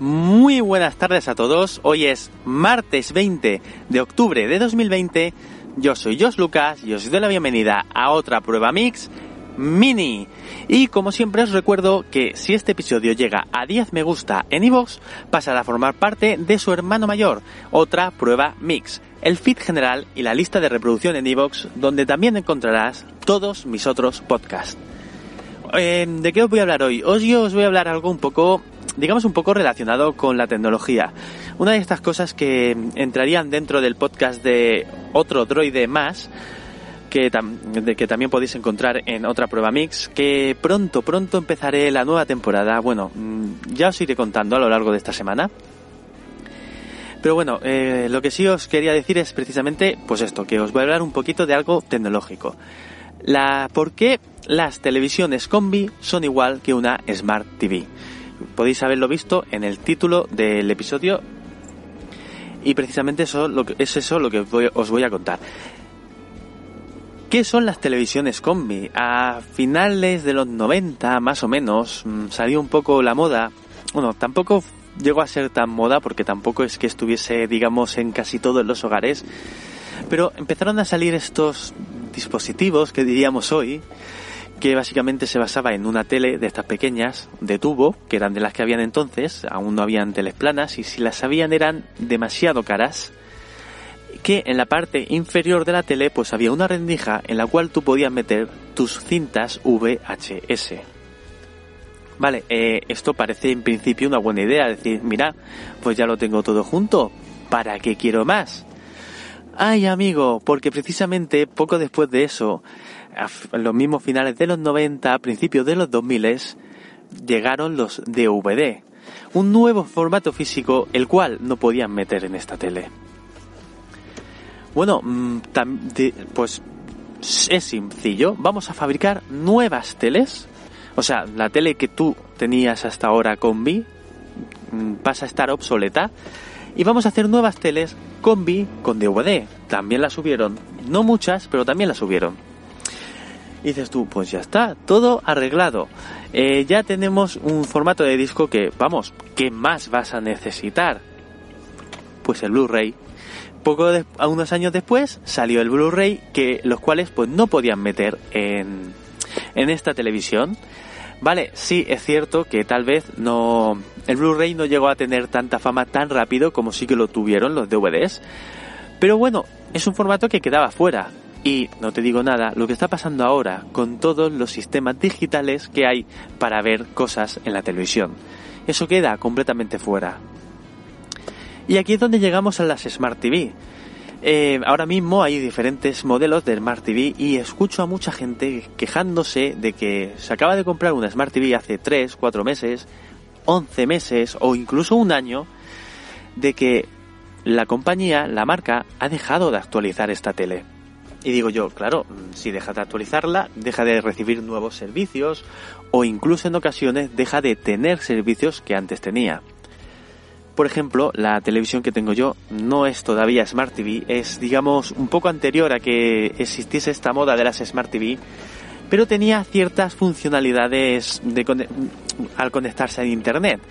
Muy buenas tardes a todos. Hoy es martes 20 de octubre de 2020. Yo soy Jos Lucas y os doy la bienvenida a otra prueba mix mini. Y como siempre os recuerdo que si este episodio llega a 10 me gusta en iVoox, pasará a formar parte de su hermano mayor, otra prueba mix, el feed general y la lista de reproducción en iVoox, donde también encontrarás todos mis otros podcasts. Eh, ¿De qué os voy a hablar hoy? Hoy os voy a hablar algo un poco digamos un poco relacionado con la tecnología. Una de estas cosas que entrarían dentro del podcast de otro droide más, que, también podéis encontrar en otra prueba mix, que pronto, pronto empezaré la nueva temporada. Bueno, mm, ya os iré contando a lo largo de esta semana. Pero bueno, eh, lo que sí os quería decir es precisamente, pues esto, que os voy a hablar un poquito de algo tecnológico. La, ¿Por qué las televisiones combi son igual que una Smart TV? Podéis haberlo visto en el título del episodio y precisamente eso es eso lo que os voy a contar. ¿Qué son las televisiones combi? A finales de los 90, más o menos, mm, salió un poco la moda. Bueno, tampoco llegó a ser tan moda porque tampoco es que estuviese, digamos, en casi todos los hogares. Pero empezaron a salir estos dispositivos que diríamos hoy, que básicamente se basaba en una tele de estas pequeñas, de tubo, que eran de las que habían entonces, aún no habían teles planas, y si las habían eran demasiado caras, que en la parte inferior de la tele pues había una rendija en la cual tú podías meter tus cintas VHS. Vale, eh, esto parece en principio una buena idea, decir, mira, pues ya lo tengo todo junto, ¿para qué quiero más? Ay amigo, porque precisamente poco después de eso, en los mismos finales de los 90, a principios de los 2000, llegaron los DVD, un nuevo formato físico el cual no podían meter en esta tele. Bueno, mm, pues es sencillo, vamos a fabricar nuevas teles, o sea, la tele que tú tenías hasta ahora combi mm, pasa a estar obsoleta. Y vamos a hacer nuevas teles combi con DVD. También la subieron, no muchas, pero también la subieron. Y dices tú, pues ya está, todo arreglado. Eh, ya tenemos un formato de disco que, vamos, ¿qué más vas a necesitar? Pues el Blu-ray. Poco de, a unos años después salió el Blu-ray, que los cuales pues no podían meter en, en esta televisión. Vale, sí, es cierto que tal vez no. El Blu-ray no llegó a tener tanta fama tan rápido como sí que lo tuvieron los DVDs. Pero bueno, es un formato que quedaba fuera. Y no te digo nada, lo que está pasando ahora con todos los sistemas digitales que hay para ver cosas en la televisión. Eso queda completamente fuera. Y aquí es donde llegamos a las Smart TV. Eh, ahora mismo hay diferentes modelos de Smart TV y escucho a mucha gente quejándose de que se acaba de comprar una Smart TV hace 3, 4 meses, 11 meses o incluso un año, de que la compañía, la marca, ha dejado de actualizar esta tele. Y digo yo, claro, si deja de actualizarla, deja de recibir nuevos servicios o incluso en ocasiones deja de tener servicios que antes tenía. Por ejemplo, la televisión que tengo yo no es todavía Smart TV, es digamos un poco anterior a que existiese esta moda de las Smart TV, pero tenía ciertas funcionalidades de, al conectarse a Internet.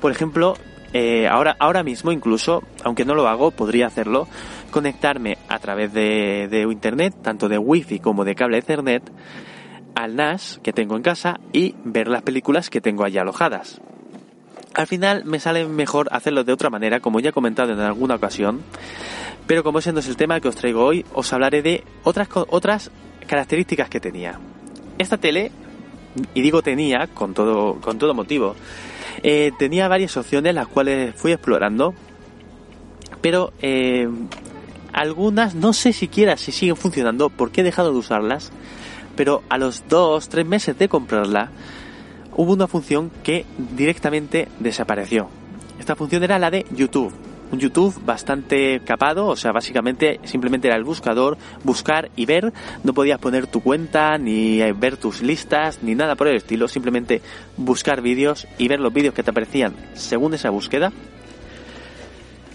Por ejemplo, eh, ahora, ahora mismo incluso, aunque no lo hago, podría hacerlo, conectarme a través de, de Internet, tanto de Wi-Fi como de cable Ethernet, al NAS que tengo en casa y ver las películas que tengo allí alojadas. Al final me sale mejor hacerlo de otra manera, como ya he comentado en alguna ocasión, pero como ese no es el tema que os traigo hoy, os hablaré de otras, otras características que tenía. Esta tele, y digo tenía con todo, con todo motivo, Eh, tenía varias opciones las cuales fui explorando, pero eh, algunas no sé siquiera si siguen funcionando porque he dejado de usarlas, pero a los dos, tres meses de comprarla, hubo una función que directamente desapareció. Esta función era la de YouTube un YouTube bastante capado, o sea, básicamente simplemente era el buscador, buscar y ver, no podías poner tu cuenta, ni eh, ver tus listas, ni nada por el estilo, simplemente buscar vídeos y ver los vídeos que te aparecían según esa búsqueda.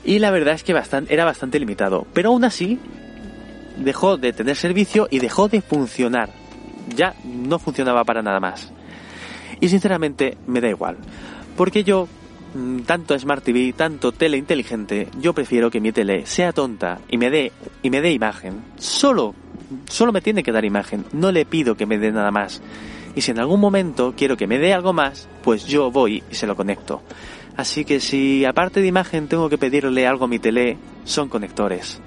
Y la verdad es que era bastante limitado, pero aún así dejó de tener servicio y dejó de funcionar. Ya no funcionaba para nada más. Y sinceramente me da igual, porque yo Mm, tanto Smart TV, tanto tele inteligente, yo prefiero que mi tele sea tonta y me dé y me dé imagen. Solo solo me tiene que dar imagen, no le pido que me dé nada más. Y si en algún momento quiero que me dé algo más, pues yo voy y se lo conecto. Así que si aparte de imagen tengo que pedirle algo a mi tele, son conectores.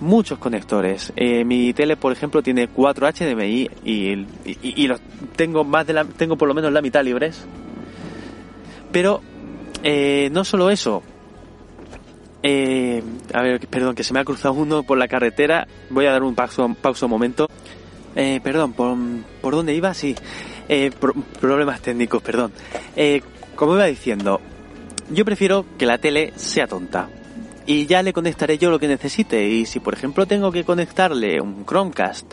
Muchos conectores. Eh, mi tele, por ejemplo, tiene 4 HDMI y, y, los tengo más de la, tengo por lo menos la mitad libres. Pero eh, no solo eso. Eh, a ver, perdón, que se me ha cruzado uno por la carretera. Voy a dar un pausa, pausa un momento. Perdón, ¿por, ¿por dónde iba? Sí. Problemas técnicos, perdón. Como iba diciendo, yo prefiero que la tele sea tonta. Y ya le conectaré yo lo que necesite. Y si por ejemplo tengo que conectarle un Chromecast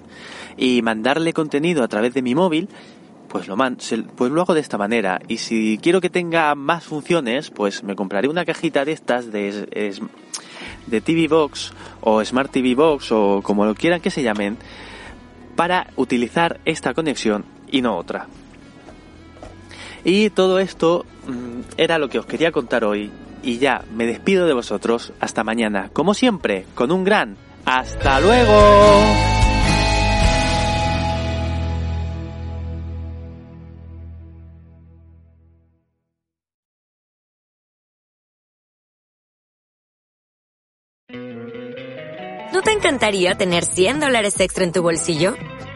y mandarle contenido a través de mi móvil, pues lo, pues lo hago de esta manera. Y si quiero que tenga más funciones, pues me compraré una cajita de estas de, de TV Box o Smart TV Box o como lo quieran que se llamen para utilizar esta conexión y no otra. Y todo esto mm, era lo que os quería contar hoy y ya me despido de vosotros hasta mañana, como siempre, con un gran hasta luego. te encantaría tener 100 dólares extra en tu bolsillo?